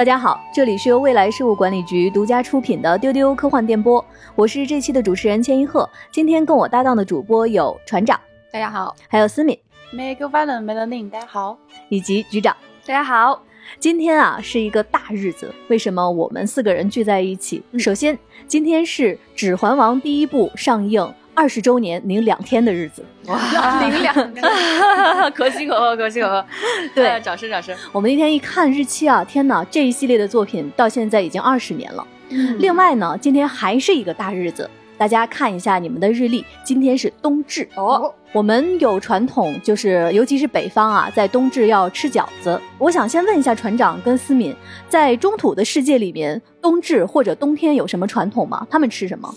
大家好，这里是由未来事务管理局独家出品的丢丢科幻电波，我是这期的主持人千一鹤。今天跟我搭档的主播有船长，大家好，还有思敏，梅格瓦伦梅勒宁，大家好，以及局长，大家好。今天啊是一个大日子，为什么我们四个人聚在一起？首先，今天是《指环王》第一部上映。二十周年零两天的日子，哇，零两，可喜可贺，可喜可贺。对，掌声，掌声。我们那天一看日期啊，天哪，这一系列的作品到现在已经二十年了。另外呢，今天还是一个大日子，大家看一下你们的日历，今天是冬至哦。我们有传统，就是尤其是北方啊，在冬至要吃饺子。我想先问一下船长跟思敏，在中土的世界里面，冬至或者冬天有什么传统吗？他们吃什么？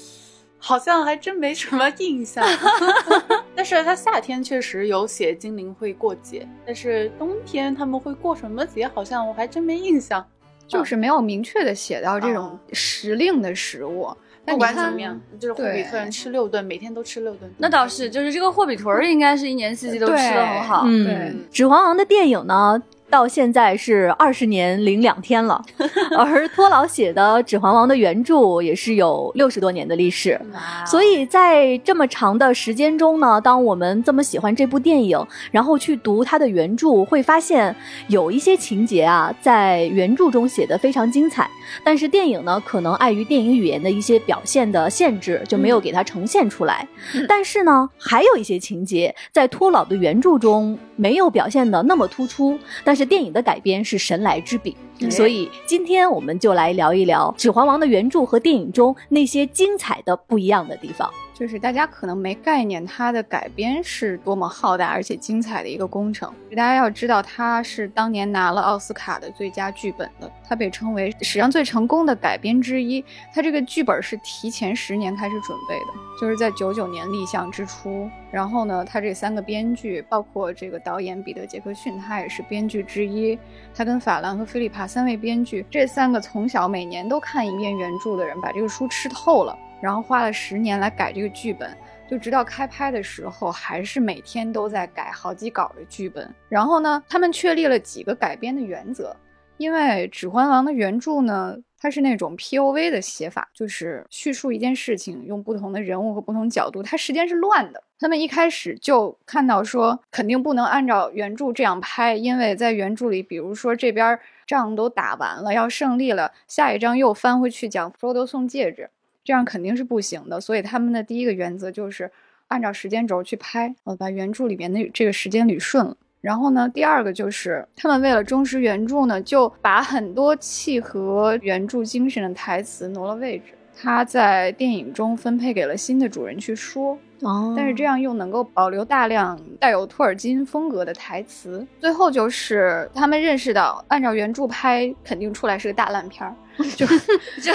好像还真没什么印象，但是他夏天确实有写精灵会过节，但是冬天他们会过什么节，好像我还真没印象，就是没有明确的写到这种时令的食物。不管怎么样，就是霍比特人吃六顿，每天都吃六顿。那倒是，就是这个霍比屯儿应该是一年四季都吃的很好。嗯，指环王的电影呢？到现在是二十年零两天了，而托老写的《指环王》的原著也是有六十多年的历史，所以在这么长的时间中呢，当我们这么喜欢这部电影，然后去读它的原著，会发现有一些情节啊，在原著中写的非常精彩，但是电影呢，可能碍于电影语言的一些表现的限制，就没有给它呈现出来。但是呢，还有一些情节在托老的原著中没有表现的那么突出，但是。电影的改编是神来之笔，所以今天我们就来聊一聊《指环王》的原著和电影中那些精彩的不一样的地方。就是大家可能没概念，它的改编是多么浩大而且精彩的一个工程。大家要知道，它是当年拿了奥斯卡的最佳剧本的，它被称为史上最成功的改编之一。它这个剧本是提前十年开始准备的，就是在九九年立项之初。然后呢，他这三个编剧，包括这个导演彼得·杰克逊，他也是编剧之一。他跟法兰和菲利帕三位编剧，这三个从小每年都看一遍原著的人，把这个书吃透了。然后花了十年来改这个剧本，就直到开拍的时候，还是每天都在改好几稿的剧本。然后呢，他们确立了几个改编的原则，因为《指环王》的原著呢，它是那种 P O V 的写法，就是叙述一件事情，用不同的人物和不同角度，它时间是乱的。他们一开始就看到说，肯定不能按照原著这样拍，因为在原著里，比如说这边仗都打完了，要胜利了，下一章又翻回去讲弗罗多送戒指。这样肯定是不行的，所以他们的第一个原则就是按照时间轴去拍，呃，把原著里面的这个时间捋顺了。然后呢，第二个就是他们为了忠实原著呢，就把很多契合原著精神的台词挪了位置，他在电影中分配给了新的主人去说。哦，但是这样又能够保留大量带有托尔金风格的台词。最后就是他们认识到，按照原著拍肯定出来是个大烂片儿，就 就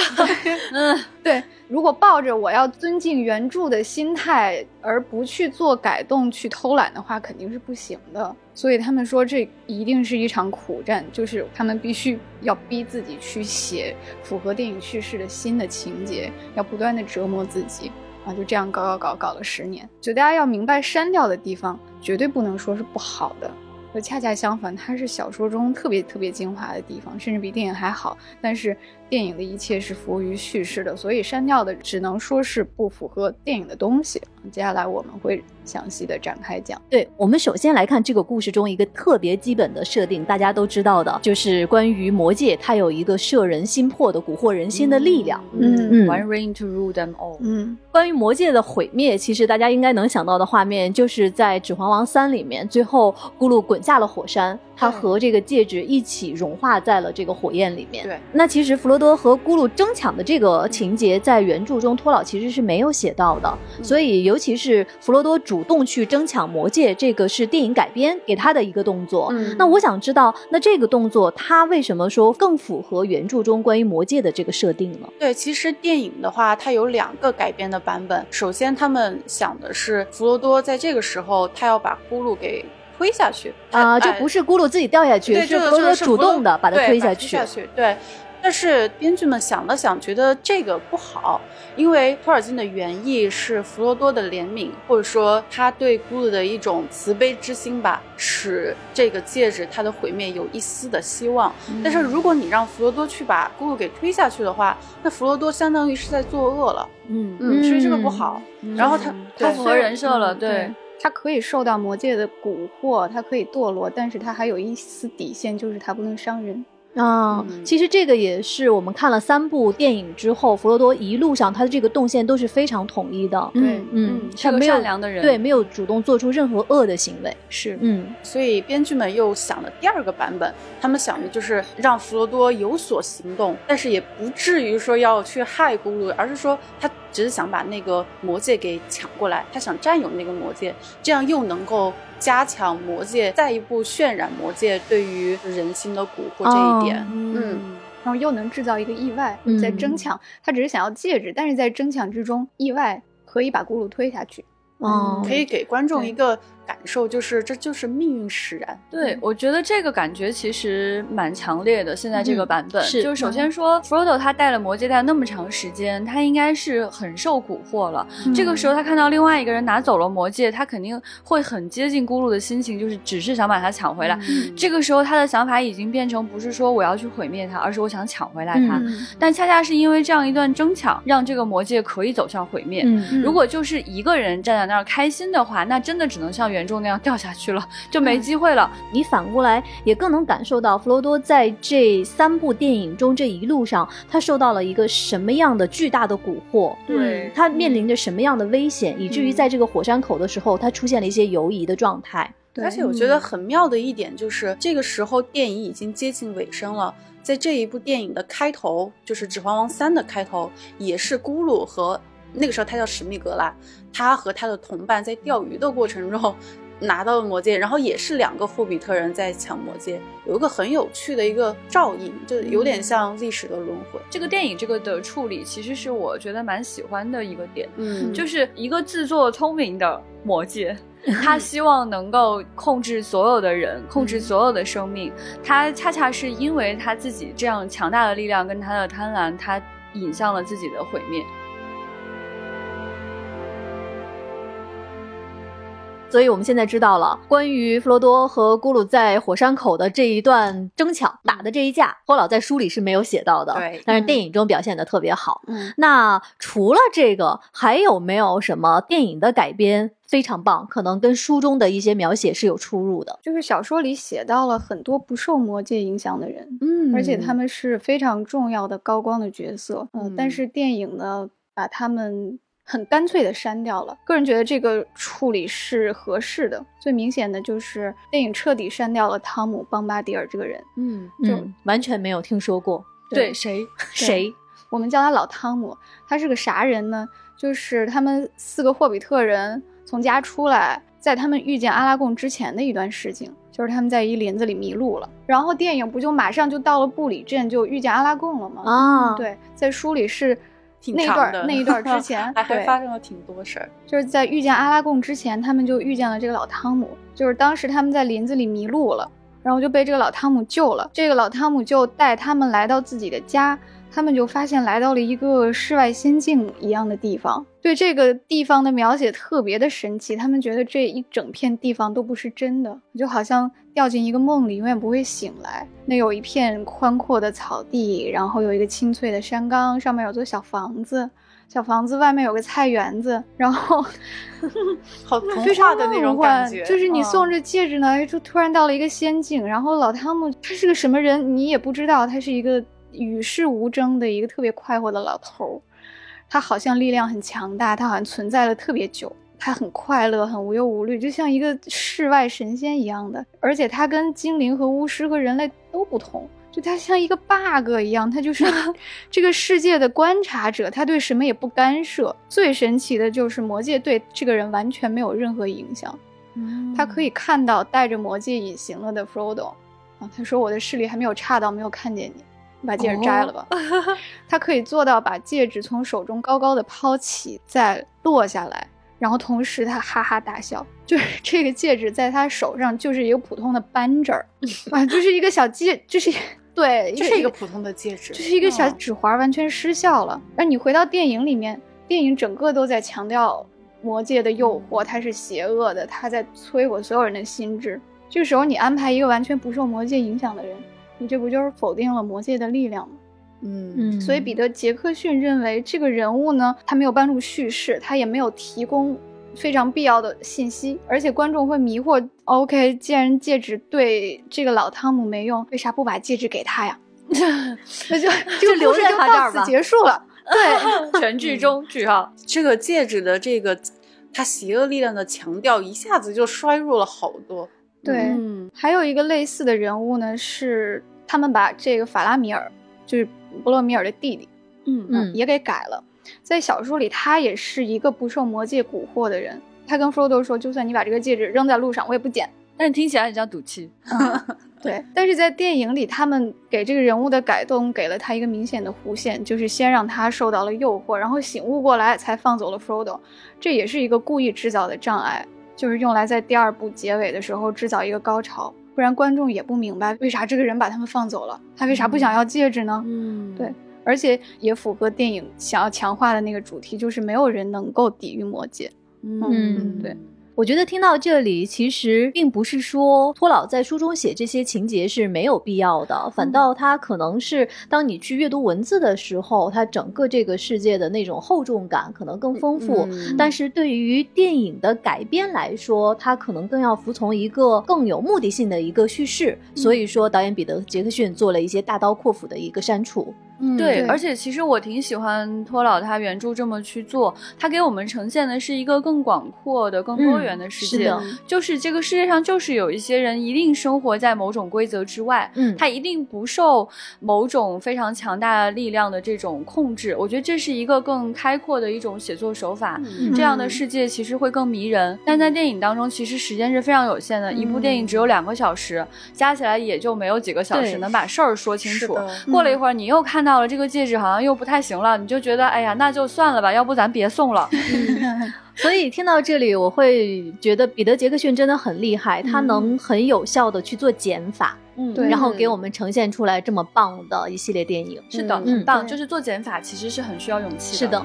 嗯，对。如果抱着我要尊敬原著的心态而不去做改动、去偷懒的话，肯定是不行的。所以他们说这一定是一场苦战，就是他们必须要逼自己去写符合电影叙事的新的情节，要不断的折磨自己。啊，就这样搞搞搞搞了十年，就大家要明白，删掉的地方绝对不能说是不好的，就恰恰相反，它是小说中特别特别精华的地方，甚至比电影还好。但是电影的一切是服务于叙事的，所以删掉的只能说是不符合电影的东西。接下来我们会。详细的展开讲，对我们首先来看这个故事中一个特别基本的设定，大家都知道的，就是关于魔戒，它有一个摄人心魄的蛊惑人心的力量。嗯嗯，One ring to rule them all。嗯，关于魔戒的毁灭，其实大家应该能想到的画面，就是在《指环王三》里面，最后咕噜滚下了火山，他和这个戒指一起融化在了这个火焰里面。对，那其实弗罗多和咕噜争抢的这个情节，在原著中托老其实是没有写到的，所以尤其是弗罗多主。主动去争抢魔戒，这个是电影改编给他的一个动作。嗯，那我想知道，那这个动作他为什么说更符合原著中关于魔戒的这个设定呢？对，其实电影的话，它有两个改编的版本。首先，他们想的是弗罗多在这个时候，他要把咕噜给推下去啊，就不是咕噜自己掉下去，是弗罗多主动的把它推下去。对。但是编剧们想了想，觉得这个不好，因为托尔金的原意是弗罗多的怜悯，或者说他对咕噜的一种慈悲之心吧，使这个戒指它的毁灭有一丝的希望。但是如果你让弗罗多去把咕噜给推下去的话，那弗罗多相当于是在作恶了。嗯嗯，所以这个不好。然后他他符合人设了，对。他可以受到魔界的蛊惑，他可以堕落，但是他还有一丝底线，就是他不能伤人。啊，其实这个也是我们看了三部电影之后，弗罗多一路上他的这个动线都是非常统一的。对，嗯，他没有善良的人，对，没有主动做出任何恶的行为。是，嗯，所以编剧们又想了第二个版本，他们想的就是让弗罗多有所行动，但是也不至于说要去害咕噜，而是说他只是想把那个魔戒给抢过来，他想占有那个魔戒，这样又能够。加强魔界，再一步渲染魔界对于人心的蛊惑这一点，嗯，然后又能制造一个意外，在争抢，他只是想要戒指，但是在争抢之中，意外可以把咕噜推下去，嗯，可以给观众一个。感受就是，这就是命运使然。对，我觉得这个感觉其实蛮强烈的。现在这个版本，是就是首先说，Frodo 他带了魔戒带那么长时间，他应该是很受蛊惑了。这个时候他看到另外一个人拿走了魔戒，他肯定会很接近咕噜的心情，就是只是想把它抢回来。这个时候他的想法已经变成不是说我要去毁灭它，而是我想抢回来它。但恰恰是因为这样一段争抢，让这个魔戒可以走向毁灭。如果就是一个人站在那儿开心的话，那真的只能像原。严重那样掉下去了，就没机会了。你反过来也更能感受到弗罗多在这三部电影中这一路上，他受到了一个什么样的巨大的蛊惑？对他面临着什么样的危险，以至于在这个火山口的时候，他出现了一些犹疑的状态。而且我觉得很妙的一点就是，这个时候电影已经接近尾声了，在这一部电影的开头，就是《指环王三》的开头，也是咕噜和。那个时候他叫史密格拉，他和他的同伴在钓鱼的过程中 拿到了魔戒，然后也是两个霍比特人在抢魔戒，有一个很有趣的一个照应，就有点像历史的轮回。这个电影这个的处理其实是我觉得蛮喜欢的一个点，嗯，就是一个自作聪明的魔戒，他希望能够控制所有的人，控制所有的生命，他恰恰是因为他自己这样强大的力量跟他的贪婪，他引向了自己的毁灭。所以我们现在知道了关于弗罗多和咕噜在火山口的这一段争抢打的这一架，托老在书里是没有写到的，对，但是电影中表现的特别好。嗯，那除了这个，还有没有什么电影的改编非常棒，可能跟书中的一些描写是有出入的？就是小说里写到了很多不受魔界影响的人，嗯，而且他们是非常重要的高光的角色，嗯，但是电影呢，把他们。很干脆的删掉了，个人觉得这个处理是合适的。最明显的就是电影彻底删掉了汤姆·邦巴迪尔这个人，嗯，就完全没有听说过。对，谁谁？我们叫他老汤姆。他是个啥人呢？就是他们四个霍比特人从家出来，在他们遇见阿拉贡之前的一段事情，就是他们在一林子里迷路了。然后电影不就马上就到了布里镇，就遇见阿拉贡了吗？啊，对，在书里是。那段那一段之前，还还发生了挺多事儿。就是在遇见阿拉贡之前，他们就遇见了这个老汤姆。就是当时他们在林子里迷路了，然后就被这个老汤姆救了。这个老汤姆就带他们来到自己的家。他们就发现来到了一个世外仙境一样的地方，对这个地方的描写特别的神奇。他们觉得这一整片地方都不是真的，就好像掉进一个梦里，永远不会醒来。那有一片宽阔的草地，然后有一个清脆的山岗，上面有座小房子，小房子外面有个菜园子，然后 好童话的那种感觉。就是你送着戒指呢，就突然到了一个仙境。然后老汤姆他是个什么人，你也不知道，他是一个。与世无争的一个特别快活的老头儿，他好像力量很强大，他好像存在了特别久，他很快乐，很无忧无虑，就像一个世外神仙一样的。而且他跟精灵和巫师和人类都不同，就他像一个 bug 一样，他就是 这个世界的观察者，他对什么也不干涉。最神奇的就是魔界对这个人完全没有任何影响，他可以看到带着魔戒隐形了的 Frodo 啊，他说我的视力还没有差到没有看见你。把戒指摘了吧，他可以做到把戒指从手中高高的抛起，再落下来，然后同时他哈哈大笑，就是 这个戒指在他手上就是一个普通的扳指儿 啊，就是一个小戒，就是对，就是一个普通的戒指，就是一个小嗯指环完全失效了。而你回到电影里面，电影整个都在强调魔界的诱惑，它是邪恶的，它在摧毁所有人的心智。这个时候你安排一个完全不受魔界影响的人，你这不就是否定了魔界的力量吗？嗯嗯，所以彼得·杰克逊认为这个人物呢，他没有帮助叙事，他也没有提供非常必要的信息，而且观众会迷惑。OK，既然戒指对这个老汤姆没用，为啥不把戒指给他呀？那就 这个留在故事就到此他这儿吧结束了。对，全剧终句号。这个戒指的这个它邪恶力量的强调，一下子就衰弱了好多。对嗯还有一个类似的人物呢，是他们把这个法拉米尔，就是博洛米尔的弟弟，嗯嗯也给改了。在小说里，他也是一个不受魔戒蛊惑的人。他跟弗罗多说：“就算你把这个戒指扔在路上，我也不捡。但是听起来很像赌气。”对，但是在电影里，他们给这个人物的改动给了他一个明显的弧线，就是先让他受到了诱惑，然后醒悟过来才放走了 Frodo。这也是一个故意制造的障碍，就是用来在第二部结尾的时候制造一个高潮，不然观众也不明白为啥这个人把他们放走了，他为啥不想要戒指呢？嗯对而且也符合电影想要强化的那个主题，就是没有人能够抵御魔戒。嗯对。我觉得听到这里，其实并不是说托老在书中写这些情节是没有必要的，反倒他可能是当你去阅读文字的时候，他整个这个世界的那种厚重感可能更丰富。嗯但是对于电影的改编来说，它可能更要服从一个更有目的性的一个叙事。所以说，导演彼得·杰克逊做了一些大刀阔斧的一个删除。嗯对，而且其实我挺喜欢托老他原著这么去做，他给我们呈现的是一个更广阔的、更多元的世界。就是这个世界上就是有一些人一定生活在某种规则之外，嗯他一定不受某种非常强大的力量的这种控制。我觉得这是一个更开阔的一种写作手法。嗯这样的世界其实会更迷人，但在电影当中，其实时间是非常有限的，一部电影只有两个小时，加起来也就没有几个小时能把事儿说清楚。过了一会儿，你又看到了这个戒指好像又不太行了，你就觉得哎呀，那就算了吧，要不咱别送了。所以听到这里，我会觉得彼得·杰克逊真的很厉害，他能很有效的去做减法，嗯对然后给我们呈现出来这么棒的一系列电影。是的，嗯很棒。就是做减法其实是很需要勇气的是的。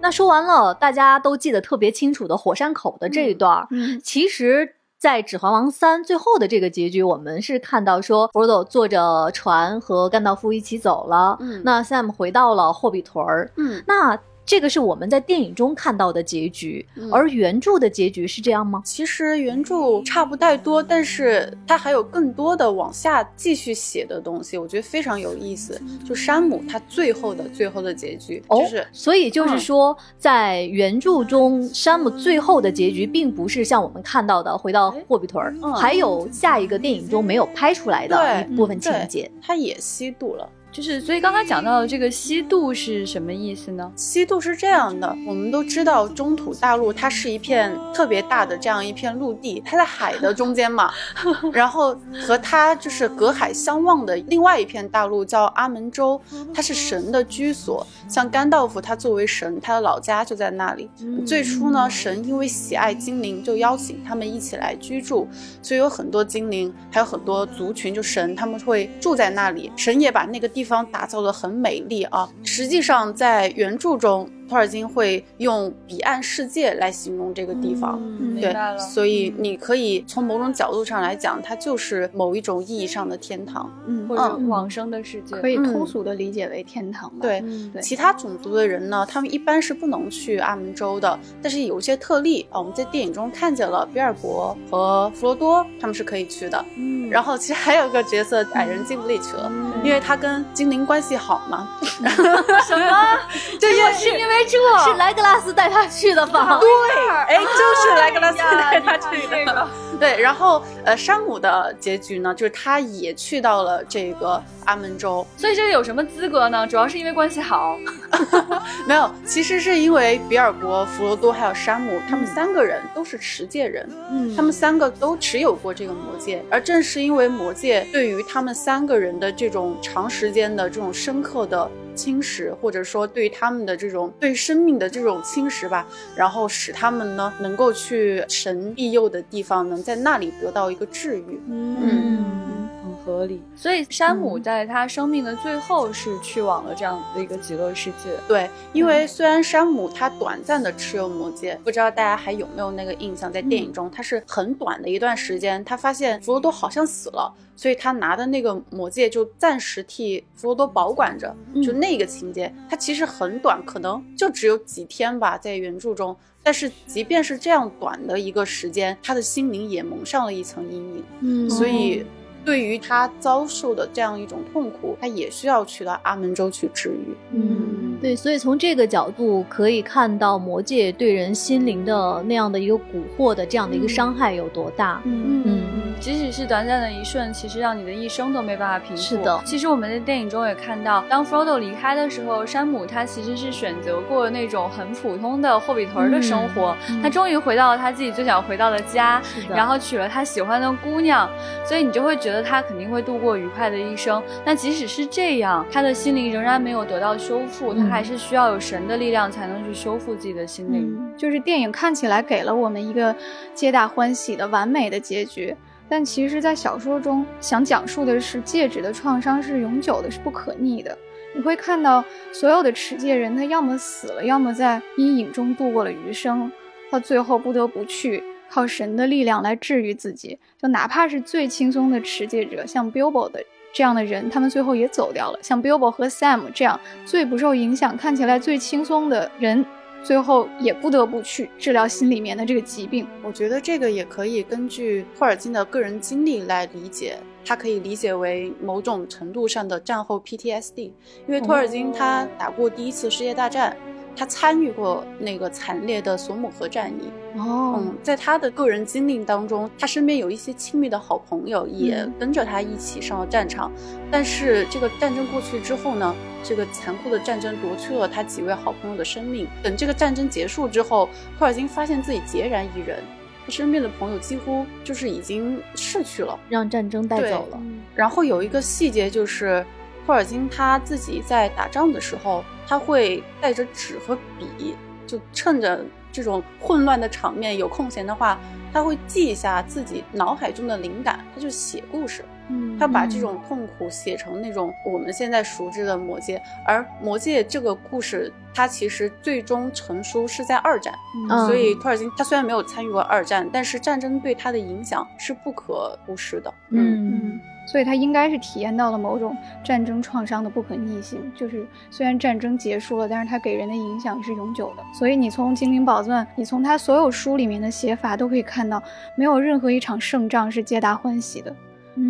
那说完了，大家都记得特别清楚的火山口的这一段儿，嗯其实。在《指环王三》最后的这个结局，我们是看到说弗罗多坐着船和甘道夫一起走了，嗯。那 Sam 回到了霍比屯儿，嗯，那这个是我们在电影中看到的结局，嗯而原著的结局是这样吗？其实原著差不太多，但是它还有更多的往下继续写的东西，我觉得非常有意思。就山姆他最后的最后的结局，就是所以就是嗯说，在原著中，山姆最后的结局并不是像我们看到的回到霍比屯儿，嗯还有下一个电影中没有拍出来的一部分情节。他也吸毒了。就是，所以刚才讲到的这个西渡是什么意思呢？西渡是这样的，我们都知道中土大陆它是一片特别大的这样一片陆地，它在海的中间嘛，然后和它就是隔海相望的另外一片大陆叫阿门州，它是神的居所。像甘道夫他作为神，他的老家就在那里。最初呢，神因为喜爱精灵，就邀请他们一起来居住，所以有很多精灵，还有很多族群，就神他们会住在那里。神也把那个地方打造的很美丽啊。实际上在原著中，托尔金会用彼岸世界来形容这个地方。对。所以你可以从某种角度上来讲，它就是某一种意义上的天堂。嗯或者嗯往生的世界，可以嗯通俗的理解为天堂吧。对，嗯对其他种族的人呢，他们一般是不能去阿门州的，但是有一些特例啊，我们在电影中看见了比尔博和弗罗多，他们是可以去的。嗯然后其实还有个角色矮人进不里去了，因为他跟精灵关系好嘛。什么？就，因为是因为这是莱格拉斯带他去的吧？哎，就是莱格拉斯带他去哎呀你看这的个。对，然后呃，山姆的结局呢，就是他也去到了这个阿门州。所以这有什么资格呢？主要是因为关系好。没有，其实是因为比尔博、弗罗多还有山姆，他们三个人都是持戒人，嗯他们三个都持有过这个魔戒，而正是因为魔戒对于他们三个人的这种长时间的这种深刻的侵蚀，或者说对他们的这种对生命的这种侵蚀吧，然后使他们呢能够去神庇佑的地方，能在那里得到一个治愈。嗯，很合理。所以山姆在他生命的最后是去往了这样的一个极乐世界。对，因为虽然山姆他短暂的持有魔戒，不知道大家还有没有那个印象，在电影中他是很短的一段时间，他发现弗罗多好像死了，所以他拿的那个魔戒就暂时替弗罗多保管着。就那个情节，它其实很短，可能就只有几天吧，在原著中。但是即便是这样短的一个时间，他的心灵也蒙上了一层阴影。嗯，所以。对于他遭受的这样一种痛苦，他也需要去到阿门州去治愈。嗯，对，所以从这个角度可以看到魔界对人心灵的那样的一个蛊惑的这样的一个伤害有多大。嗯嗯，即使是短暂的一瞬，其实让你的一生都没办法平复。是的，其实我们在电影中也看到，当 Frodo 离开的时候，山姆他其实是选择过那种很普通的霍比屯的生活，他终于回到了他自己最想回到的家，然后娶了他喜欢的姑娘，所以你就会觉得。他肯定会度过愉快的一生，但即使是这样，他的心灵仍然没有得到修复，他还是需要有神的力量才能去修复自己的心灵。就是电影看起来给了我们一个皆大欢喜的完美的结局，但其实，在小说中想讲述的是戒指的创伤是永久的，是不可逆的。你会看到所有的持戒人，他要么死了，要么在阴影中度过了余生，到最后不得不去。靠神的力量来治愈自己，就哪怕是最轻松的持戒者，像 Bilbo 的这样的人，他们最后也走掉了。像 Bilbo 和 Sam 这样最不受影响、看起来最轻松的人，最后也不得不去治疗心里面的这个疾病。我觉得这个也可以根据托尔金的个人经历来理解，他可以理解为某种程度上的战后 PTSD，因为托尔金他打过第一次世界大战。他参与过那个惨烈的索姆河战役哦，嗯，在他的个人经历当中，他身边有一些亲密的好朋友也跟着他一起上了战场。但是这个战争过去之后呢，这个残酷的战争夺去了他几位好朋友的生命。等这个战争结束之后，托尔金发现自己孑然一人，他身边的朋友几乎就是已经逝去了，让战争带走了。然后有一个细节就是。托尔金他自己在打仗的时候，他会带着纸和笔，就趁着这种混乱的场面有空闲的话，他会记一下自己脑海中的灵感，他就写故事。嗯，他把这种痛苦写成那种我们现在熟知的魔戒，而魔戒这个故事，它其实最终成书是在二战。所以托尔金他虽然没有参与过二战，但是战争对他的影响是不可忽视的。嗯嗯。所以他应该是体验到了某种战争创伤的不可逆性，就是虽然战争结束了，但是它给人的影响是永久的。所以你从《精灵宝钻》，你从他所有书里面的写法都可以看到，没有任何一场胜仗是皆大欢喜的，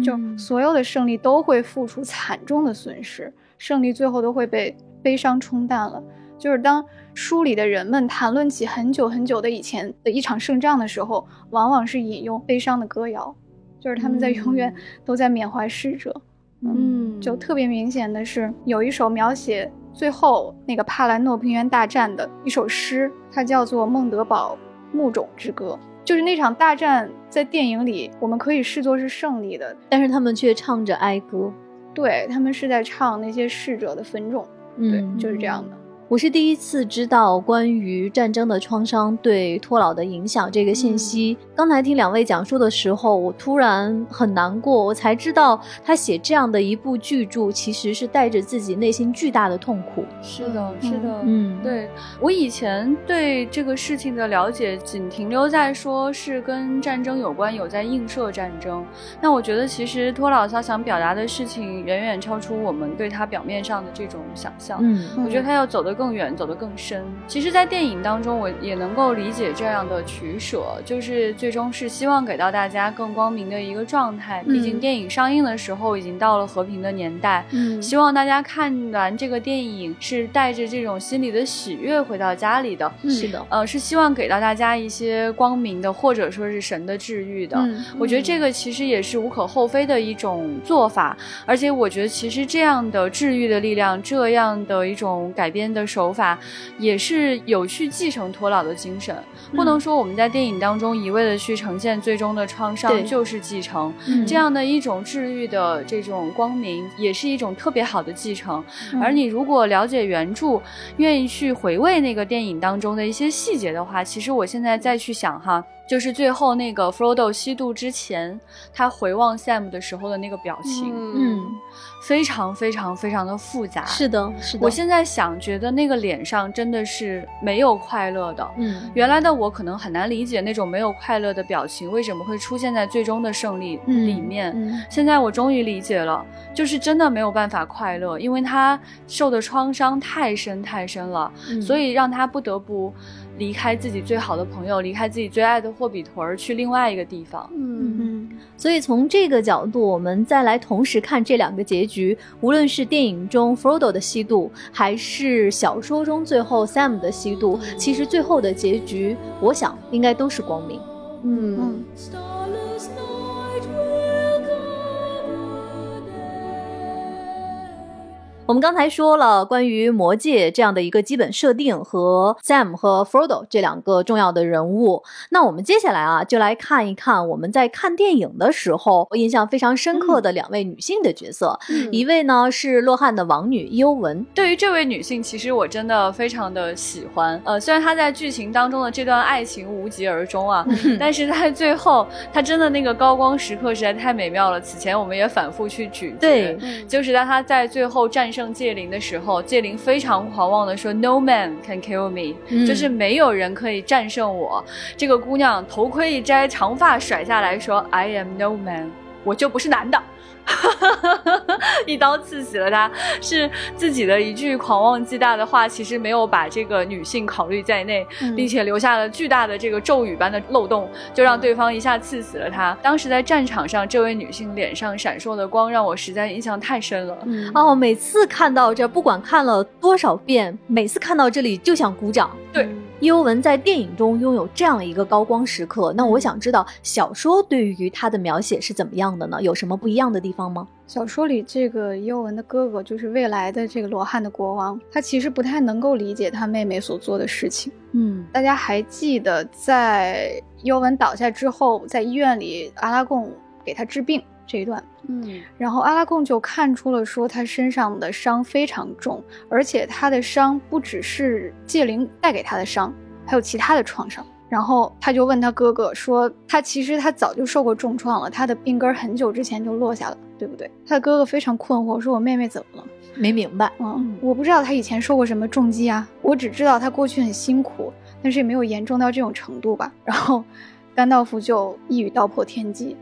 就所有的胜利都会付出惨重的损失，胜利最后都会被悲伤冲淡了。就是当书里的人们谈论起很久很久的以前的一场胜仗的时候，往往是引用悲伤的歌谣。就是他们在永远都在缅怀逝者，嗯，就特别明显的是有一首描写最后那个帕兰诺平原大战的一首诗，它叫做《孟德堡墓冢之歌》。就是那场大战在电影里我们可以视作是胜利的，但是他们却唱着哀歌，对他们是在唱那些逝者的坟冢，对，就是这样的。我是第一次知道关于战争的创伤对托老的影响这个信息。刚才听两位讲述的时候，我突然很难过，我才知道他写这样的一部巨著，其实是带着自己内心巨大的痛苦。是的，是的，嗯，对我以前对这个事情的了解，仅停留在说是跟战争有关，有在映射战争。那我觉得，其实托老他想表达的事情，远远超出我们对他表面上的这种想象。嗯，我觉得他要走的。更远走得更深。其实，在电影当中，我也能够理解这样的取舍，就是最终是希望给到大家更光明的一个状态。毕竟电影上映的时候已经到了和平的年代，嗯，希望大家看完这个电影是带着这种心里的喜悦回到家里的。是的，呃，是希望给到大家一些光明的，或者说是神的治愈的。我觉得这个其实也是无可厚非的一种做法。而且，我觉得其实这样的治愈的力量，这样的一种改编的。手法也是有去继承托老的精神，不能说我们在电影当中一味的去呈现最终的创伤就是继承。这样的一种治愈的这种光明，也是一种特别好的继承。而你如果了解原著，愿意去回味那个电影当中的一些细节的话，其实我现在再去想哈。就是最后那个 Frodo 吸毒之前，他回望 Sam 的时候的那个表情，嗯，非常非常非常的复杂。是的，是的。我现在想，觉得那个脸上真的是没有快乐的。嗯，原来的我可能很难理解那种没有快乐的表情为什么会出现在最终的胜利里面。嗯现在我终于理解了，就是真的没有办法快乐，因为他受的创伤太深太深了，嗯所以让他不得不离开自己最好的朋友，离开自己最爱的霍比屯儿，去另外一个地方。嗯嗯，所以从这个角度，我们再来同时看这两个结局，无论是电影中 Frodo 的吸毒，还是小说中最后 Sam 的吸毒，其实最后的结局，我想应该都是光明。嗯 Starless 我们刚才说了关于魔戒这样的一个基本设定和 Sam 和 Frodo 这两个重要的人物，那我们接下来啊就来看一看我们在看电影的时候印象非常深刻的两位女性的角色，嗯。一位呢是洛汗的王女伊欧文，对于这位女性，其实我真的非常的喜欢。呃，虽然她在剧情当中的这段爱情无疾而终啊，但是在最后，她真的那个高光时刻实在太美妙了。此前我们也反复去咀嚼，对。就是当她在最后战胜戒灵的时候，戒灵非常狂妄的说 “No man can kill me”，、嗯就是没有人可以战胜我。这个姑娘头盔一摘，长发甩下来说 “I am no man”，我就不是男的。一刀刺死了他，是自己的一句狂妄自大的话，其实没有把这个女性考虑在内，嗯并且留下了巨大的这个咒语般的漏洞，就让对方一下刺死了他。当时在战场上，这位女性脸上闪烁的光，让我实在印象太深了。嗯哦，每次看到这，不管看了多少遍，每次看到这里就想鼓掌。对，伊欧文在电影中拥有这样一个高光时刻，那我想知道小说对于他的描写是怎么样的呢？有什么不一样的地方吗？小说里这个尤文的哥哥就是未来的这个罗汉的国王，他其实不太能够理解他妹妹所做的事情。嗯大家还记得，在尤文倒下之后，在医院里阿拉贡给他治病这一段，嗯然后阿拉贡就看出了说他身上的伤非常重，而且他的伤不只是戒灵带给他的伤，还有其他的创伤。然后他就问他哥哥说，他其实他早就受过重创了，他的病根很久之前就落下了，对不对？他的哥哥非常困惑，说我妹妹怎么了？没明白。嗯，我不知道他以前受过什么重击啊，我只知道他过去很辛苦，但是也没有严重到这种程度吧。然后甘道夫就一语道破天机，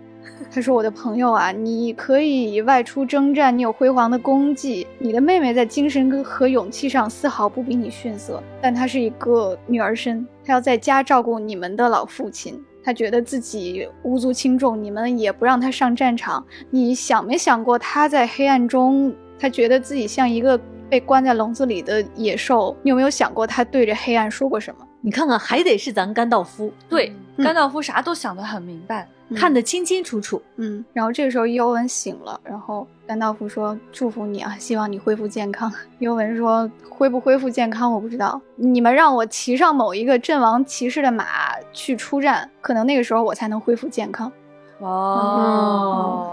他说：“我的朋友啊，你可以外出征战，你有辉煌的功绩，你的妹妹在精神和勇气上丝毫不比你逊色，但她是一个女儿身，她要在家照顾你们的老父亲。”她觉得自己无足轻重，你们也不让她上战场。你想没想过，她在黑暗中，她觉得自己像一个被关在笼子里的野兽。你有没有想过，她对着黑暗说过什么？你看看，还得是咱甘道夫，对，嗯甘道夫啥都想得很明白。看得清清楚楚。嗯，然后这个时候伊欧文醒了，然后甘道夫说：“祝福你啊，希望你恢复健康。”伊欧文说：“恢不恢复健康我不知道，你们让我骑上某一个阵亡骑士的马去出战，可能那个时候我才能恢复健康。哦，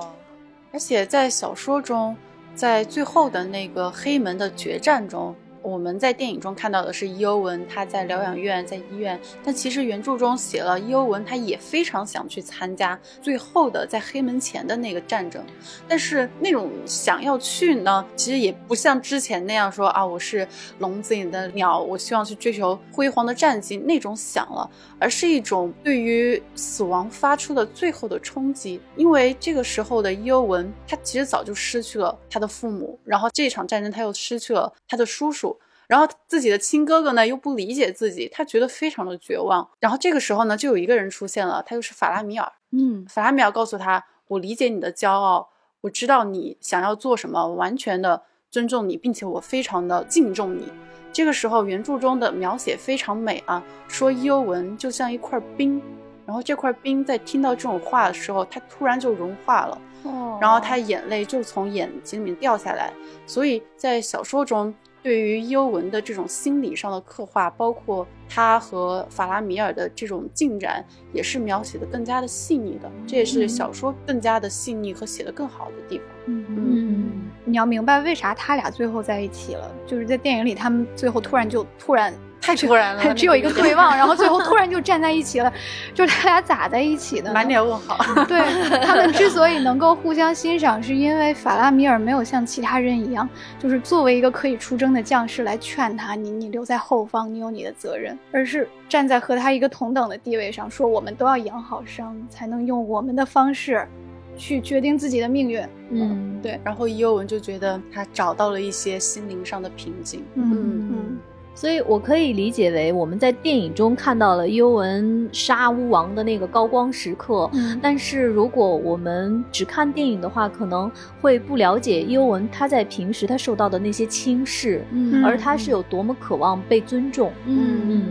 而且在小说中，在最后的那个黑门的决战中，我们在电影中看到的是伊欧文他在疗养院，在医院，但其实原著中写了伊欧文他也非常想去参加最后的在黑门前的那个战争，但是那种想要去呢，其实也不像之前那样说啊，我是笼子里的鸟，我希望去追求辉煌的战绩那种想了，而是一种对于死亡发出的最后的冲击。因为这个时候的伊欧文，他其实早就失去了他的父母，然后这场战争他又失去了他的叔叔。然后自己的亲哥哥呢又不理解自己，他觉得非常的绝望。然后这个时候呢，就有一个人出现了，他就是法拉米尔。嗯，法拉米尔告诉他：“我理解你的骄傲，我知道你想要做什么，完全的尊重你，并且我非常的敬重你。”这个时候，原著中的描写非常美啊，说伊欧文就像一块冰，然后这块冰在听到这种话的时候，它突然就融化了，哦然后他眼泪就从眼睛里面掉下来。所以在小说中，对于伊欧文的这种心理上的刻画，包括他和法拉米尔的这种进展，也是描写的更加的细腻的。这也是小说更加的细腻和写的更好的地方。嗯，你要明白为啥他俩最后在一起了，就是在电影里他们最后突然就突然 太突然了，只有一个对望，然后最后突然 就站在一起了，就是他俩咋在一起的？满脸问号。对他们之所以能够互相欣赏，是因为法拉米尔没有像其他人一样，就是作为一个可以出征的将士来劝他，你你留在后方，你有你的责任，而是站在和他一个同等的地位上，说我们都要养好伤，才能用我们的方式去决定自己的命运。嗯对，然后伊欧文就觉得他找到了一些心灵上的平静。嗯嗯嗯所以我可以理解为我们在电影中看到了尤文杀巫王的那个高光时刻。嗯但是如果我们只看电影的话，可能会不了解尤文他在平时他受到的那些轻视，嗯而他是有多么渴望被尊重。嗯嗯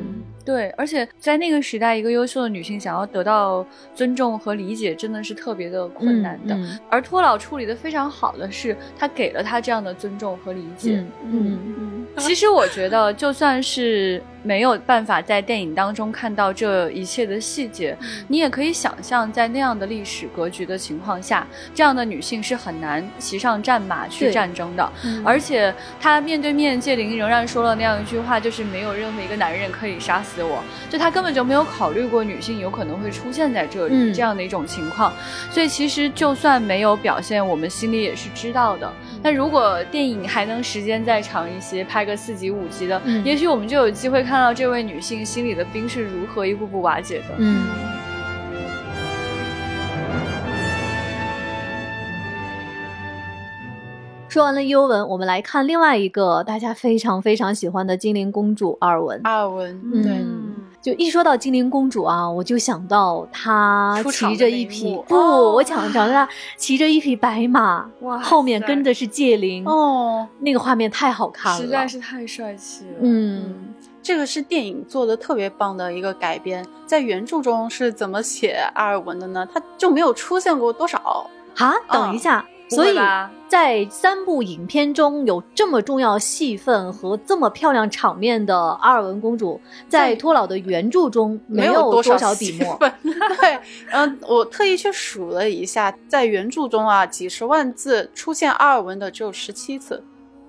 对，而且在那个时代，一个优秀的女性想要得到尊重和理解，真的是特别的困难的。嗯而托老处理的非常好的是，他给了她这样的尊重和理解。嗯嗯嗯其实我觉得，就算是没有办法在电影当中看到这一切的细节，你也可以想象，在那样的历史格局的情况下，这样的女性是很难骑上战马去战争的。嗯而且她面对面，戒灵仍然说了那样一句话，就是没有任何一个男人可以杀死我。就她根本就没有考虑过女性有可能会出现在这里、嗯这样的一种情况。所以其实就算没有表现，我们心里也是知道的。那如果电影还能时间再长一些，拍个四集五集的，嗯也许我们就有机会看到这位女性心里的冰是如何一步步瓦解的。嗯。说完了尤文，我们来看另外一个大家非常非常喜欢的精灵公主阿尔文。阿尔文，嗯对，就一说到精灵公主啊，我就想到她骑着一匹不，哦我想着她骑着一匹白马，哇后面跟的是戒灵，哦，那个画面太好看了，实在是太帅气了。嗯这个是电影做的特别棒的一个改编。在原著中是怎么写阿尔文的呢？他就没有出现过多少。啊，等一下，不所以在三部影片中有这么重要戏份和这么漂亮场面的阿尔文公主，在在托老的原著中没有多少笔墨。对，嗯，我特意去数了一下，在原著中啊，几十万字出现阿尔文的只有十七次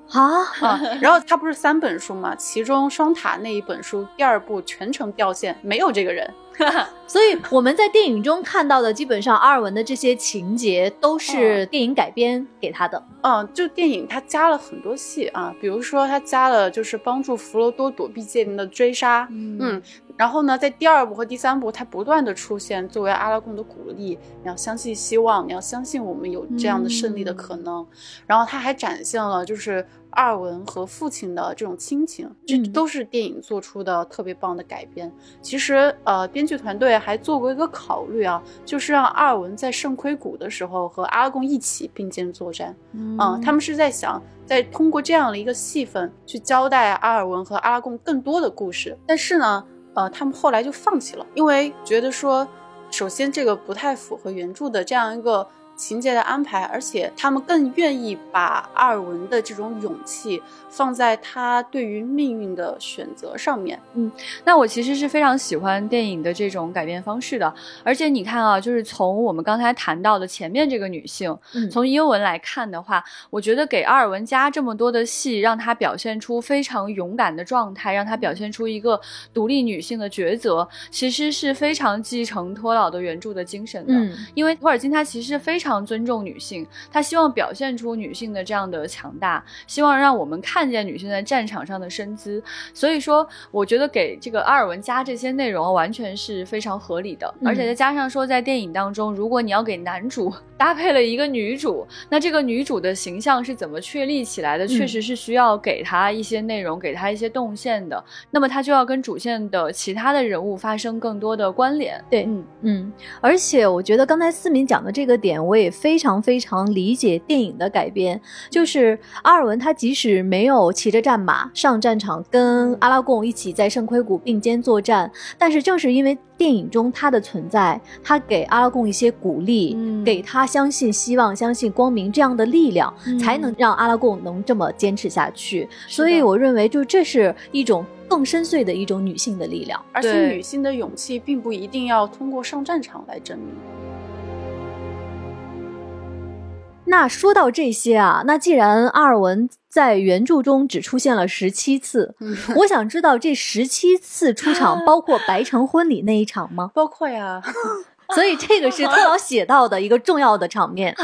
啊，啊。然后他不是三本书嘛，其中双塔那一本书第二部全程掉线，没有这个人。所以我们在电影中看到的，基本上阿尔文的这些情节都是电影改编给他的。嗯，就电影他加了很多戏啊，比如说他加了就是帮助弗罗多躲避戒灵的追杀，嗯，然后呢，在第二部和第三部，它不断的出现作为阿拉贡的鼓励，你要相信希望，你要相信我们有这样的胜利的可能。然后他还展现了就是阿尔文和父亲的这种亲情，这嗯都是电影做出的特别棒的改编。其实呃，编剧团队还做过一个考虑啊，就是让阿尔文在圣盔谷的时候和阿拉贡一起并肩作战。嗯嗯，他们是在想，在通过这样的一个戏份去交代阿尔文和阿拉贡更多的故事。但是呢，呃，他们后来就放弃了，因为觉得说，首先这个不太符合原著的这样一个情节的安排，而且他们更愿意把阿尔文的这种勇气放在他对于命运的选择上面。嗯那我其实是非常喜欢电影的这种改编方式的，而且你看啊，就是从我们刚才谈到的前面这个女性，嗯从英文来看的话，我觉得给阿尔文加这么多的戏，让她表现出非常勇敢的状态，让她表现出一个独立女性的抉择，其实是非常继承托老的原著的精神的。嗯因为托尔金他其实非常尊重女性，他希望表现出女性的这样的强大，希望让我们看见女性在战场上的身姿。所以说，我觉得给这个阿尔文加这些内容完全是非常合理的，嗯而且再加上说，在电影当中，如果你要给男主搭配了一个女主，那这个女主的形象是怎么确立起来的？确实是需要给她一些内容，给她一些动线的。那么她就要跟主线的其他的人物发生更多的关联。对嗯嗯，而且我觉得刚才思敏讲的这个点，我也非常非常理解电影的改编。就是阿尔文他即使没有骑着战马上战场，跟阿拉贡一起在圣盔谷并肩作战，但是正是因为电影中他的存在，他给阿拉贡一些鼓励，嗯给他相信希望、相信光明这样的力量，嗯才能让阿拉贡能这么坚持下去。所以我认为，就这是一种更深邃的一种女性的力量。而且女性的勇气并不一定要通过上战场来证明。那说到这些啊，那既然阿尔文在原著中只出现了十七次，嗯我想知道这十七次出场 包括白城婚礼那一场吗？包括呀，所以这个是特老写到的一个重要的场面。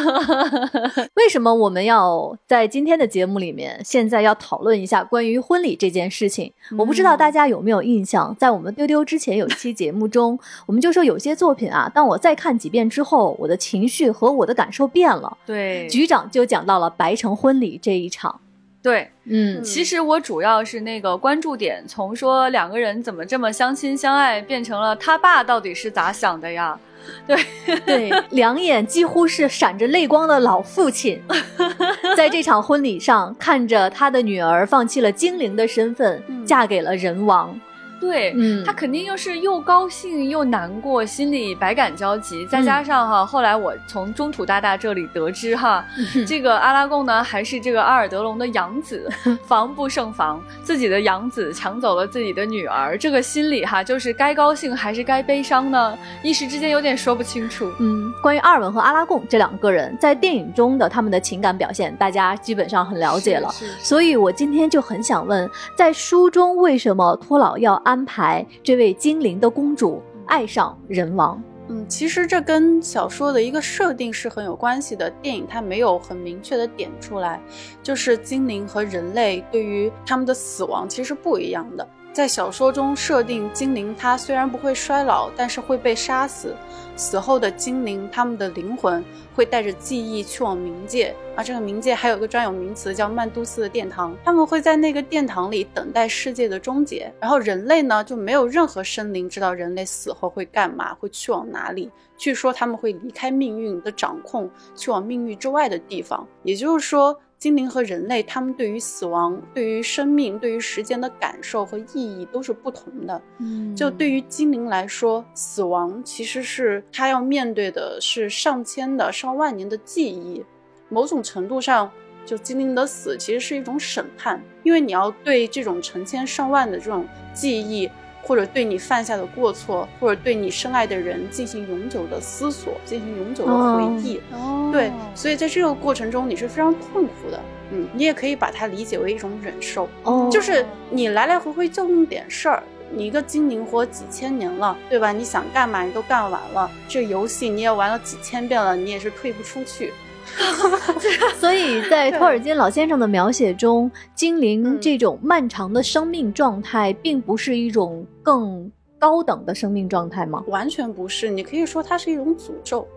为什么我们要在今天的节目里面现在要讨论一下关于婚礼这件事情？我不知道大家有没有印象，在我们丢丢之前有一期节目中，我们就说有些作品啊，当我再看几遍之后，我的情绪和我的感受变了。对局长就讲到了白城婚礼这一场，对，嗯。其实我主要是那个关注点，从说两个人怎么这么相亲相爱，变成了他爸到底是咋想的呀？对。对，两眼几乎是闪着泪光的老父亲，在这场婚礼上，看着他的女儿放弃了精灵的身份，嗯。嫁给了人王。对，嗯他肯定又是又高兴又难过，心里百感交集。再加上哈，后来我从中土大大这里得知哈，这个阿拉贡呢还是这个阿尔德隆的养子，防不胜防，自己的养子抢走了自己的女儿，这个心里哈就是该高兴还是该悲伤呢？一时之间有点说不清楚。嗯，关于阿尔文和阿拉贡这两个人在电影中的他们的情感表现，大家基本上很了解了。所以我今天就很想问，在书中为什么托老要安排这位精灵的公主爱上人王？嗯，其实这跟小说的一个设定是很有关系的。电影它没有很明确的点出来，就是精灵和人类对于他们的死亡其实不一样的。在小说中设定，精灵它虽然不会衰老，但是会被杀死。死后的精灵，他们的灵魂会带着记忆去往冥界，而这个冥界还有一个专有名词叫曼都斯的殿堂。他们会在那个殿堂里等待世界的终结。然后人类呢，就没有任何生灵知道人类死后会干嘛，会去往哪里。据说他们会离开命运的掌控，去往命运之外的地方。也就是说，精灵和人类他们对于死亡、对于生命、对于时间的感受和意义都是不同的。嗯就对于精灵来说，死亡其实是他要面对的是上千的、上万年的记忆。某种程度上，就精灵的死其实是一种审判，因为你要对这种成千上万的这种记忆，或者对你犯下的过错，或者对你深爱的人进行永久的思索，进行永久的回忆。哦对，所以在这个过程中，你是非常痛苦的。嗯，你也可以把它理解为一种忍受。哦就是你来来回回就那么点事儿，你一个精灵活几千年了，对吧？你想干嘛你都干完了，这游戏你也玩了几千遍了，你也是退不出去。所以在托尔金老先生的描写中，精灵嗯。这种漫长的生命状态，并不是一种更高等的生命状态吗？完全不是，你可以说它是一种诅咒，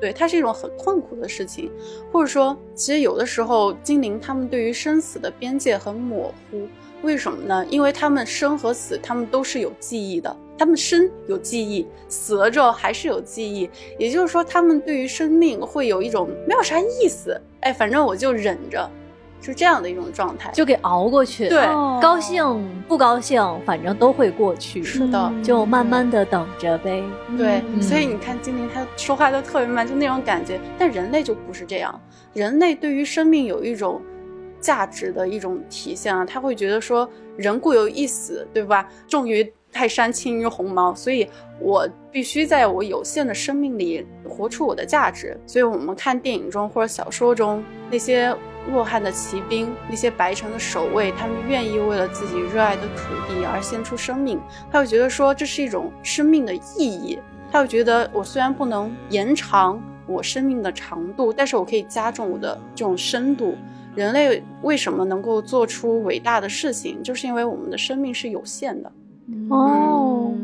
对，它是一种很痛苦的事情，或者说，其实有的时候精灵他们对于生死的边界很模糊，为什么呢？因为他们生和死，他们都是有记忆的，他们生有记忆，死了之后还是有记忆，也就是说，他们对于生命会有一种没有啥意思，哎，反正我就忍着，是这样的一种状态。就给熬过去。对哦高兴不高兴，反正都会过去。是的就慢慢的等着呗。对，嗯所以你看精灵他说话都特别慢，就那种感觉。但人类就不是这样，人类对于生命有一种价值的一种体现啊，他会觉得说人固有一死，对吧？重于泰山，轻于鸿毛，所以我必须在我有限的生命里活出我的价值。所以我们看电影中或者小说中那些洛汉的骑兵，那些白城的守卫，他们愿意为了自己热爱的土地而献出生命，他会觉得说这是一种生命的意义。他会觉得我虽然不能延长我生命的长度，但是我可以加重我的这种深度。人类为什么能够做出伟大的事情，就是因为我们的生命是有限的。哦，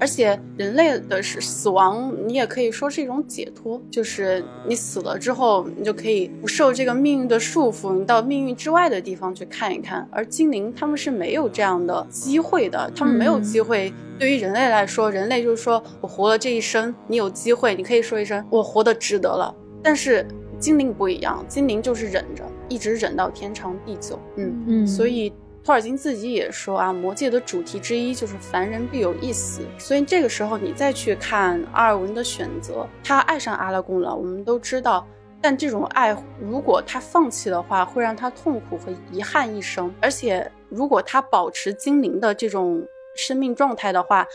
而且人类的是死亡，你也可以说是一种解脱，就是你死了之后，你就可以不受这个命运的束缚，你到命运之外的地方去看一看。而精灵他们是没有这样的机会的，他们没有机会。对于人类来说，人类就是说我活了这一生，你有机会，你可以说一声我活得值得了。但是精灵不一样，精灵就是忍着，一直忍到天长地久。嗯，嗯，所以托尔金自己也说啊，魔戒的主题之一就是凡人必有一死。所以这个时候你再去看阿尔文的选择，他爱上阿拉贡了，我们都知道。但这种爱，如果他放弃的话，会让他痛苦和遗憾一生。而且，如果他保持精灵的这种生命状态的话，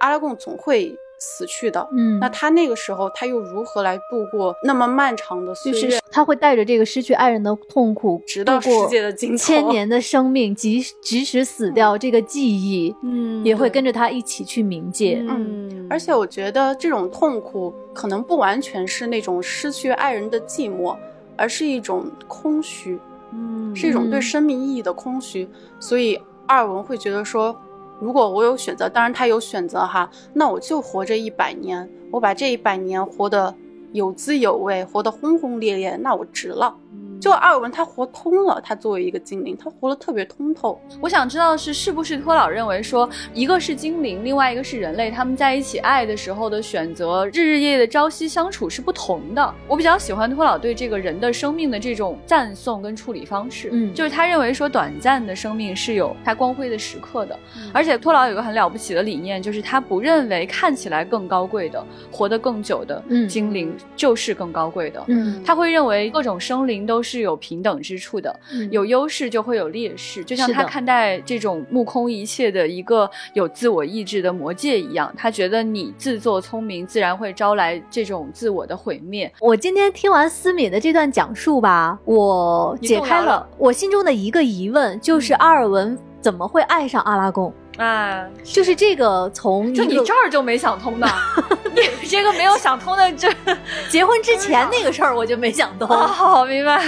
阿拉贡总会死去的。嗯，那他那个时候他又如何来度过那么漫长的岁月？就是他会带着这个失去爱人的痛苦，直到过世界的尽头千年的生命，即即使死掉，这个记忆，嗯也会跟着他一起去冥界。嗯，而且我觉得这种痛苦可能不完全是那种失去爱人的寂寞，而是一种空虚，嗯是一种对嗯生命意义的空虚。所以阿尔文会觉得说，如果我有选择，当然他有选择哈，那我就活这一百年，我把这一百年活得有滋有味，活得轰轰烈烈，那我值了。就阿尔文他活通了，他作为一个精灵，他活得特别通透。我想知道的是，是不是托老认为说，一个是精灵，另外一个是人类，他们在一起爱的时候的选择，日日夜夜的朝夕相处是不同的。我比较喜欢托老对这个人的生命的这种赞颂跟处理方式，嗯就是他认为说，短暂的生命是有它光辉的时刻的，而且托老有个很了不起的理念，就是他不认为看起来更高贵的、活得更久的嗯精灵就是更高贵的。嗯他会认为各种生灵都是有平等之处的，嗯有优势就会有劣势，就像他看待这种目空一切的一个有自我意志的魔界一样，他觉得你自作聪明，自然会招来这种自我的毁灭。我今天听完思敏的这段讲述吧，我解开了我心中的一个疑问，就是阿尔文怎么会爱上阿拉贡？啊，就是这个从就你这儿就没想通的，你这个没有想通的这 结婚之前那个事儿我就没想通。哦，好明白。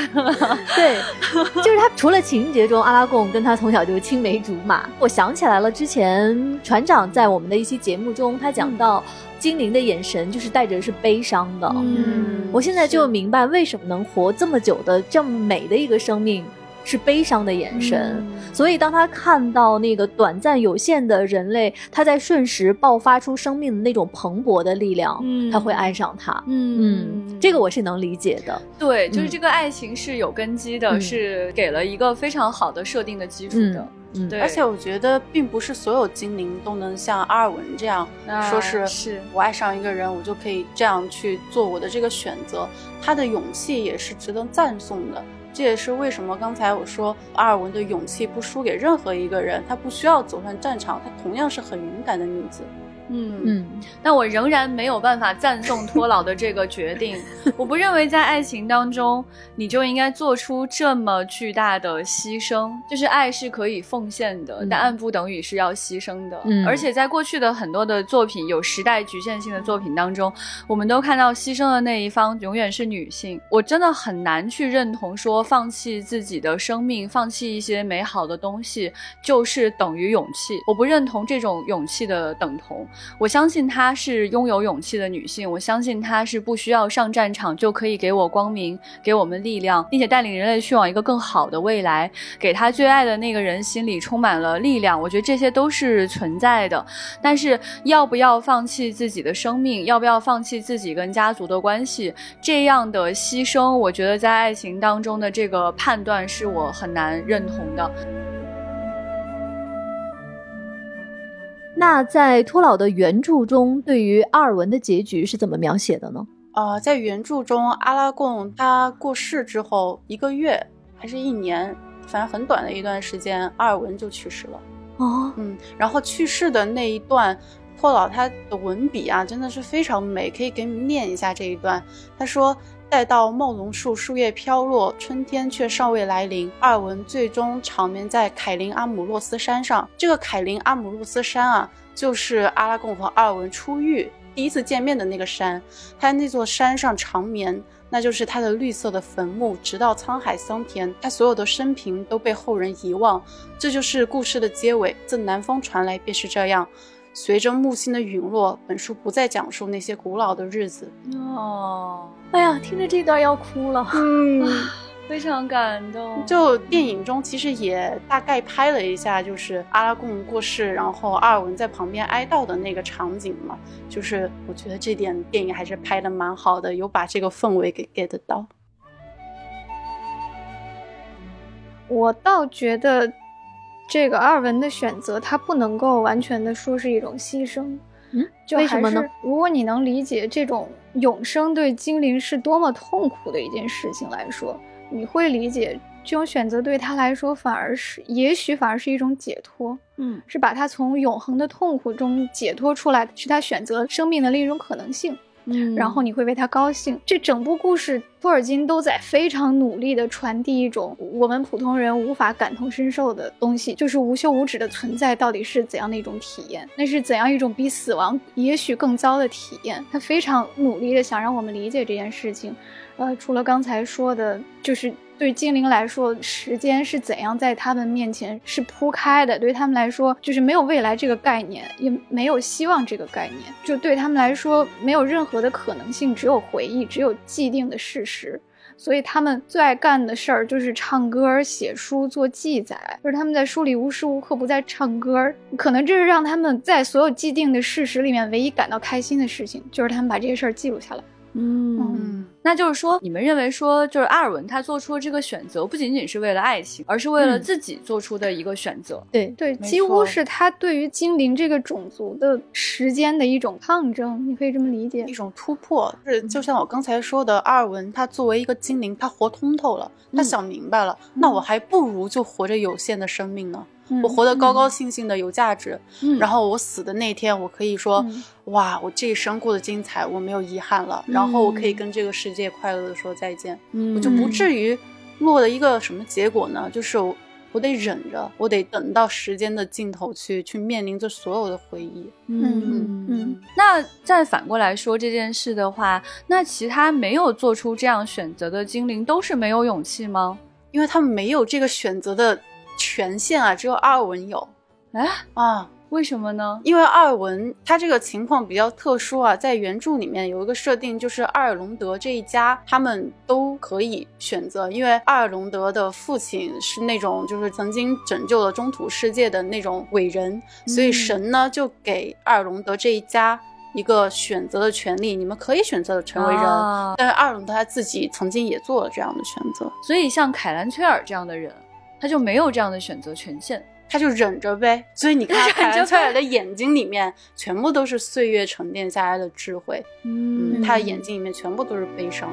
对，就是他除了情节中阿拉贡跟他从小就青梅竹马，我想起来了，之前船长在我们的一期节目中，他讲到精灵的眼神就是带着是悲伤的。嗯我现在就明白为什么能活这么久的这么美的一个生命是悲伤的眼神。所以，当他看到那个短暂有限的人类，他在瞬时爆发出生命的那种蓬勃的力量，嗯他会爱上他。嗯嗯，这个我是能理解的。对，就是嗯这个爱情是有根基的，嗯是给了一个非常好的设定的基础的。嗯，对，而且我觉得，并不是所有精灵都能像阿尔文这样，啊说是是我爱上一个人，我就可以这样去做我的这个选择。他的勇气也是值得赞颂的。这也是为什么刚才我说阿尔文的勇气不输给任何一个人，他不需要走上战场，他同样是很勇敢的女子。嗯嗯但我仍然没有办法赞颂托老的这个决定。我不认为在爱情当中，你就应该做出这么巨大的牺牲。就是爱是可以奉献的，嗯但爱不等于是要牺牲的。嗯而且在过去的很多的作品，有时代局限性的作品当中，我们都看到牺牲的那一方永远是女性。我真的很难去认同说，放弃自己的生命，放弃一些美好的东西，就是等于勇气。我不认同这种勇气的等同。我相信她是拥有勇气的女性，我相信她是不需要上战场就可以给我光明，给我们力量，并且带领人类去往一个更好的未来，给她最爱的那个人心里充满了力量。我觉得这些都是存在的，但是要不要放弃自己的生命，要不要放弃自己跟家族的关系，这样的牺牲，我觉得在爱情当中的这个判断是我很难认同的。那在托老的原著中，对于阿尔文的结局是怎么描写的呢？呃，在原著中，阿拉贡他过世之后一个月还是一年，反正很短的一段时间，阿尔文就去世了。哦，嗯，然后去世的那一段，托老他的文笔啊，真的是非常美，可以给你们念一下这一段。他说：“待到茂榕树树叶飘落，春天却尚未来临，阿尔文最终长眠在凯林阿姆洛斯山上。这个凯林阿姆洛斯山啊，就是阿拉贡和阿尔文初遇第一次见面的那个山。他在那座山上长眠。”那就是他的绿色的坟墓，直到沧海桑田，他所有的生平都被后人遗忘。这就是故事的结尾。自南方传来便是这样。随着木星的陨落，本书不再讲述那些古老的日子。哦，哎呀，听着这段要哭了。嗯，非常感动。就电影中其实也大概拍了一下，就是阿拉贡过世，然后阿尔文在旁边哀悼的那个场景嘛。就是我觉得这点电影还是拍的蛮好的，有把这个氛围给 get 到。我倒觉得这个阿尔文的选择，他不能够完全的说是一种牺牲。嗯，就还为什么呢是？如果你能理解这种永生对精灵是多么痛苦的一件事情来说，你会理解这种选择对他来说反而是，也许反而是一种解脱，嗯是把他从永恒的痛苦中解脱出来，是他选择生命的另一种可能性。嗯然后你会为他高兴。这整部故事，托尔金都在非常努力地传递一种我们普通人无法感同身受的东西，就是无休无止的存在到底是怎样的一种体验？那是怎样一种比死亡也许更糟的体验？他非常努力地想让我们理解这件事情。呃，除了刚才说的，就是对精灵来说，时间是怎样在他们面前是铺开的；对他们来说，就是没有未来这个概念，也没有希望这个概念。就对他们来说，没有任何的可能性，只有回忆，只有既定的事实。所以他们最爱干的事儿就是唱歌、写书、做记载，就是他们在书里无时无刻不在唱歌。可能这是让他们在所有既定的事实里面唯一感到开心的事情，就是他们把这些事儿记录下来。嗯。嗯，那就是说，你们认为说，就是阿尔文他做出的这个选择，不仅仅是为了爱情，而是为了嗯。自己做出的一个选择。对，对，没几乎是他对于精灵这个种族的时间的一种抗争，你可以这么理解。一。种突破，是就像我刚才说的，阿尔文他作为一个精灵，他活通透了，他嗯。想明白了，那我还不如就活着有限的生命呢，嗯我活得高高兴兴的有价值，嗯。然后我死的那天，我可以说，嗯。哇，我这一生过得精彩，我没有遗憾了，然后我可以跟这个世界快乐的说再见，嗯。我就不至于落了一个什么结果呢？就是我我得忍着，我得等到时间的尽头去去面临这所有的回忆。嗯嗯。那再反过来说这件事的话，那其他没有做出这样选择的精灵都是没有勇气吗？因为他们没有这个选择的权限啊，只有阿尔文有哎，啊。为什么呢？因为阿尔文他这个情况比较特殊啊，在原著里面有一个设定，就是阿尔隆德这一家他们都可以选择，因为阿尔隆德的父亲是那种就是曾经拯救了中土世界的那种伟人，所以神呢就给阿尔隆德这一家一个选择的权利，你们可以选择成为人。啊但是阿尔隆德他自己曾经也做了这样的选择，所以像凯兰崔尔这样的人，他就没有这样的选择权限。他就忍着呗。所以你看，凯兰崔尔的眼睛里面全部都是岁月沉淀下来的智慧。嗯，他的眼睛里面全部都是悲伤。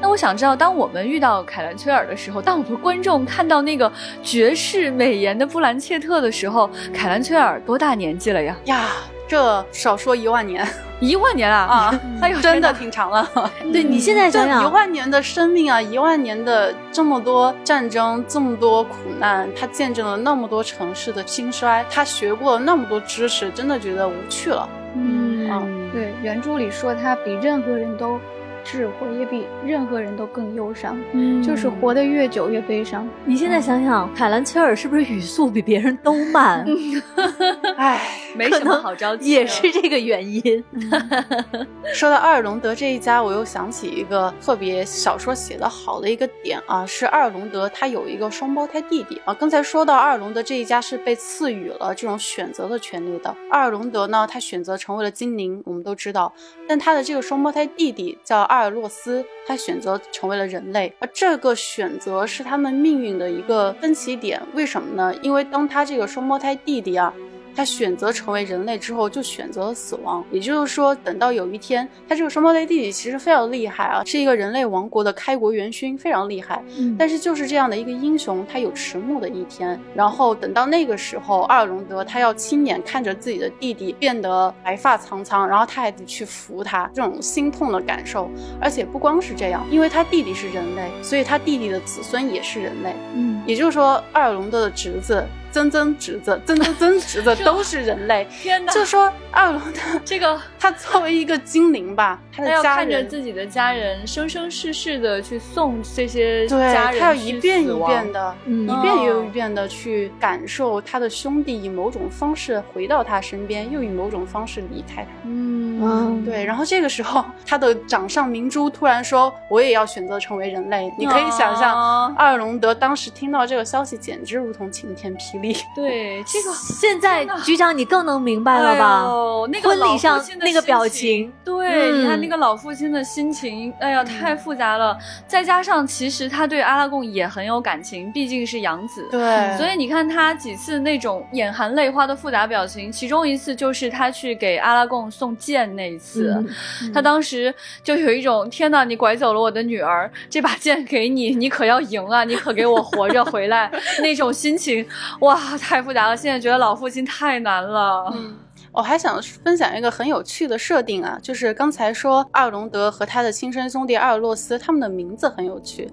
那我想知道，当我们遇到凯兰崔尔的时候，当我们观众看到那个绝世美颜的布兰切特的时候，凯兰崔尔多大年纪了呀？呀，这少说一万年 一万年啊啊！哎呦，真的挺长了。对你现在这一万年的生命啊，一万年的这么多战争，这么多苦难，他见证了那么多城市的兴衰，他学过了那么多知识，真的觉得无趣了。嗯啊对，原著里说他比任何人都智慧，也比任何人都更忧伤，嗯就是活得越久越悲伤。你现在想想，凯兰崔尔是不是语速比别人都慢？哎，没什么好着急，也是这个原因。说到阿尔隆德这一家，我又想起一个特别小说写的好的一个点啊，是阿尔隆德他有一个双胞胎弟弟啊。刚才说到阿尔隆德这一家是被赐予了这种选择的权利的，阿尔隆德呢，他选择成为了精灵，我们都知道，但他的这个双胞胎弟弟叫阿阿尔洛斯，他选择成为了人类，而这个选择是他们命运的一个分歧点。为什么呢？因为当他这个双胞胎弟弟啊。他选择成为人类之后，就选择了死亡。也就是说，等到有一天，他这个双胞胎弟弟其实非常厉害啊，是一个人类王国的开国元勋，非常厉害。嗯但是就是这样的一个英雄，他有迟暮的一天。然后等到那个时候，阿尔隆德他要亲眼看着自己的弟弟变得白发苍苍，然后他还得去扶他，这种心痛的感受。而且不光是这样，因为他弟弟是人类，所以他弟弟的子孙也是人类。嗯也就是说，阿尔隆德的侄子、曾曾侄子、曾曾曾侄子都是人类。天哪！就说阿尔隆德这个 他作为一个精灵吧，他要家人看着自己的家人生生世世的去送这些对，家人他要一遍一遍的，嗯一遍又哦一遍的去感受他的兄弟以某种方式回到他身边，又以某种方式离开他。嗯，对，然后这个时候，他的掌上明珠突然说：“我也要选择成为人类。”你可以想象，哦阿尔隆德当时听到这个消息，简直如同晴天霹雳。对这个 现在局长你更能明白了吧？哎那个婚礼老上那个表心情情，对，嗯你看那个老父亲的心情，哎呀，太复杂了。再加上其实他对阿拉贡也很有感情，毕竟是养子。对，所以你看他几次那种眼含泪花的复杂表情，其中一次就是他去给阿拉贡送剑剑那一次，嗯。他当时就有一种天哪，你拐走了我的女儿，这把剑给你，你可要赢啊，你可给我活着回来。那种心情，哇，太复杂了。现在觉得老父亲太难了。嗯，我还想分享一个很有趣的设定啊，就是刚才说阿尔隆德和他的亲生兄弟阿尔洛斯，他们的名字很有趣，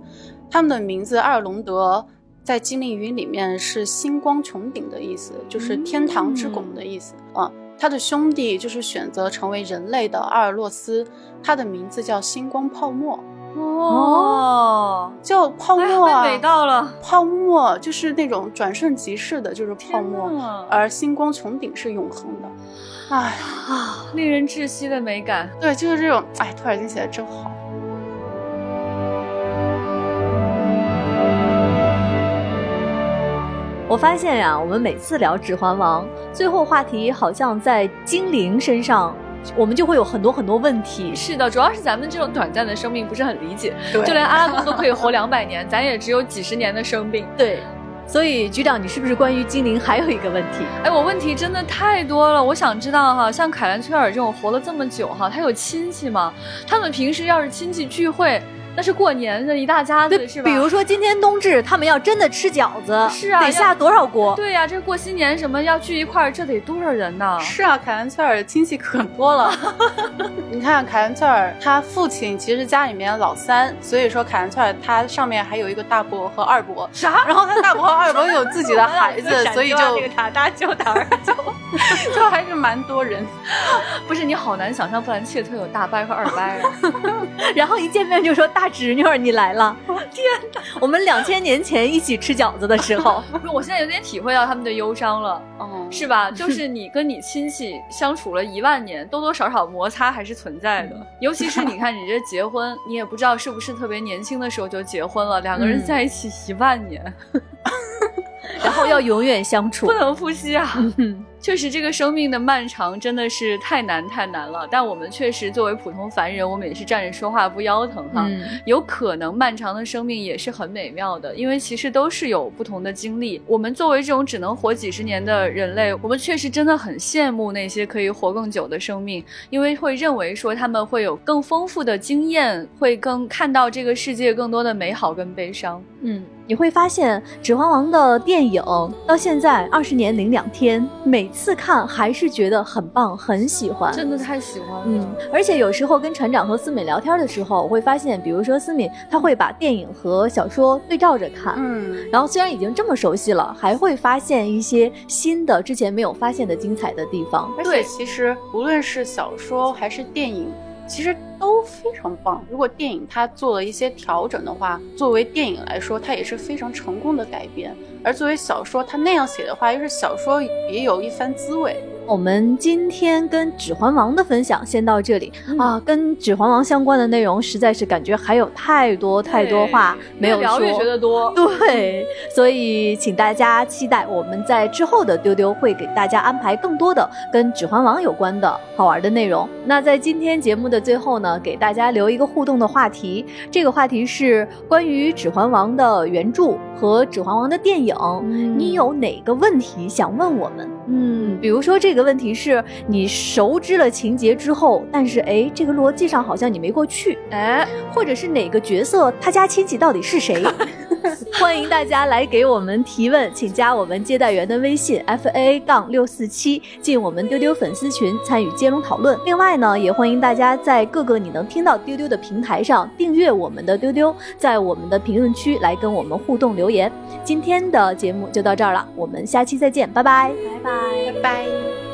他们的名字阿尔隆德在精灵语里面是星光穹顶的意思，就是天堂之拱的意思啊。他的兄弟就是选择成为人类的阿尔洛斯，他的名字叫星光泡沫，哦，就泡哎沫啊，被美到了，泡沫就是那种转瞬即逝的，就是泡沫，而星光穹顶是永恒的。唉，啊，令人窒息的美感。对，就是这种，哎，托尔金写的真好。我发现呀、我们每次聊《指环王》，最后话题好像在精灵身上，我们就会有很多很多问题。是的，主要是咱们这种短暂的生命不是很理解，就连阿拉贡都可以活 两百年，咱也只有几十年的生命。对，所以局长，你是不是关于精灵还有一个问题？哎，我问题真的太多了，我想知道哈，像凯兰崔尔这种活了这么久哈，他有亲戚吗？他们平时要是亲戚聚会，那是过年的一大家子是吧？比如说今天冬至，他们要真的吃饺子，是啊得下多少锅？对呀、这过新年什么要聚一块儿，这得多少人呢？是啊，凯兰崔尔亲戚可多了。你看，凯兰崔尔他父亲其实家里面老三，所以说凯兰崔尔他上面还有一个大伯和二伯。啥？然后他大伯和二伯有自己的孩子，所以就那个塔大舅大二舅，就还是蛮多人。不是你好难想象布兰切特有大伯和二伯啊。然后一见面就说大侄女儿你来了，天哪！我们两千年前一起吃饺子的时候，不是，我现在有点体会到他们的忧伤了。哦，是吧？就是你跟你亲戚相处了一万年，多多少少摩擦还是存在的。尤其是你看，你这结婚，你也不知道是不是特别年轻的时候就结婚了，两个人嗯在一起一万年，然后要永远相处不。能呼吸啊！嗯确实，这个生命的漫长真的是太难太难了。但我们确实作为普通凡人，我们也是站着说话不腰疼哈。嗯有可能漫长的生命也是很美妙的，因为其实都是有不同的经历。我们作为这种只能活几十年的人类，我们确实真的很羡慕那些可以活更久的生命，因为会认为说他们会有更丰富的经验，会更看到这个世界更多的美好跟悲伤。嗯，你会发现《指环王》的电影到现在二十年零两天，每次看还是觉得很棒，很喜欢。真的太喜欢了。嗯，而且有时候跟船长和思敏聊天的时候，我会发现，比如说思敏，他会把电影和小说对照着看，嗯，然后虽然已经这么熟悉了，还会发现一些新的之前没有发现的精彩的地方。而且其实无论是小说还是电影，其实都非常棒。如果电影它做了一些调整的话，作为电影来说，它也是非常成功的改编；而作为小说，它那样写的话，又是小说也有一番滋味。我们今天跟《指环王》的分享先到这里、嗯啊，跟《指环王》相关的内容实在是感觉还有太多太多话没有说。对，所以请大家期待我们在之后的丢丢会给大家安排更多的跟《指环王》有关的好玩的内容。那在今天节目的最后呢，给大家留一个互动的话题，这个话题是关于《指环王》的原著和《指环王》的电影，你有哪个问题想问我们？嗯，比如说这个问题是你熟知了情节之后，但是哎，这个逻辑上好像你没过去，哎，或者是哪个角色他家亲戚到底是谁？欢迎大家来给我们提问，请加我们接待员的微信 f a a 杠六四七，进我们丢丢粉丝群参与接龙讨论。另外呢，也欢迎大家在各个你能听到丢丢的平台上订阅我们的丢丢，在我们的评论区来跟我们互动留言。今天的节目就到这儿了，我们下期再见，拜拜，拜拜。拜拜。